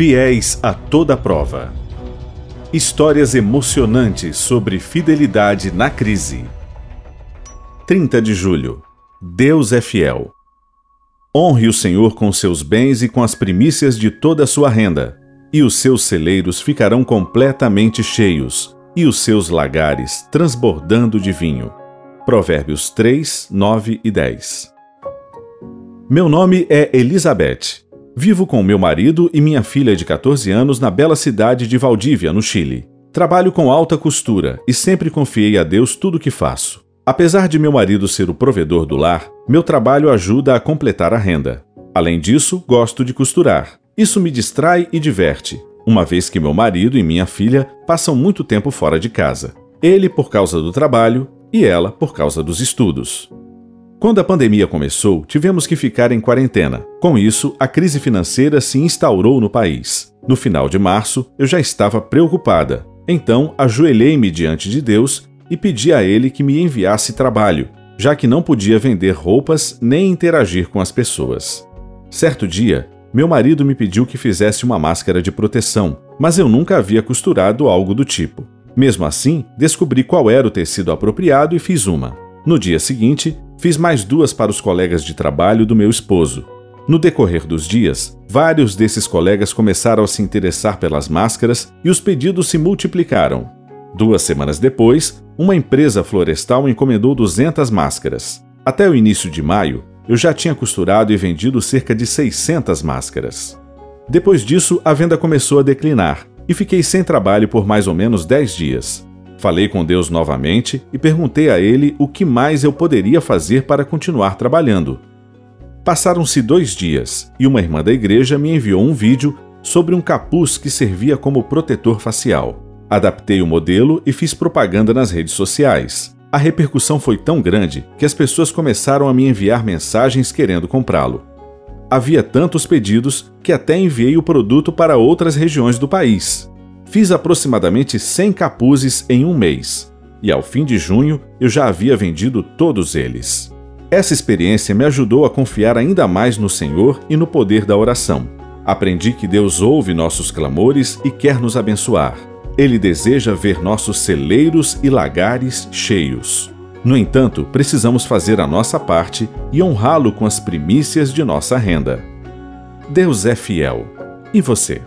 Fiéis a toda prova. Histórias emocionantes sobre fidelidade na crise. 30 de julho. Deus é fiel. Honre o Senhor com seus bens e com as primícias de toda a sua renda, e os seus celeiros ficarão completamente cheios, e os seus lagares transbordando de vinho. Provérbios 3, 9 e 10. Meu nome é Elizabeth. Vivo com meu marido e minha filha de 14 anos na bela cidade de Valdívia, no Chile. Trabalho com alta costura e sempre confiei a Deus tudo o que faço. Apesar de meu marido ser o provedor do lar, meu trabalho ajuda a completar a renda. Além disso, gosto de costurar. Isso me distrai e diverte, uma vez que meu marido e minha filha passam muito tempo fora de casa. Ele por causa do trabalho e ela por causa dos estudos. Quando a pandemia começou, tivemos que ficar em quarentena. Com isso, a crise financeira se instaurou no país. No final de março, eu já estava preocupada. Então, ajoelhei-me diante de Deus e pedi a Ele que me enviasse trabalho, já que não podia vender roupas nem interagir com as pessoas. Certo dia, meu marido me pediu que fizesse uma máscara de proteção, mas eu nunca havia costurado algo do tipo. Mesmo assim, descobri qual era o tecido apropriado e fiz uma. No dia seguinte, fiz mais duas para os colegas de trabalho do meu esposo. No decorrer dos dias, vários desses colegas começaram a se interessar pelas máscaras e os pedidos se multiplicaram. Duas semanas depois, uma empresa florestal encomendou 200 máscaras. Até o início de maio, eu já tinha costurado e vendido cerca de 600 máscaras. Depois disso, a venda começou a declinar e fiquei sem trabalho por mais ou menos 10 dias. Falei com Deus novamente e perguntei a ele o que mais eu poderia fazer para continuar trabalhando. Passaram-se dois dias e uma irmã da igreja me enviou um vídeo sobre um capuz que servia como protetor facial. Adaptei o modelo e fiz propaganda nas redes sociais. A repercussão foi tão grande que as pessoas começaram a me enviar mensagens querendo comprá-lo. Havia tantos pedidos que até enviei o produto para outras regiões do país. Fiz aproximadamente 100 capuzes em um mês, e ao fim de junho eu já havia vendido todos eles. Essa experiência me ajudou a confiar ainda mais no Senhor e no poder da oração. Aprendi que Deus ouve nossos clamores e quer nos abençoar. Ele deseja ver nossos celeiros e lagares cheios. No entanto, precisamos fazer a nossa parte e honrá-lo com as primícias de nossa renda. Deus é fiel. E você?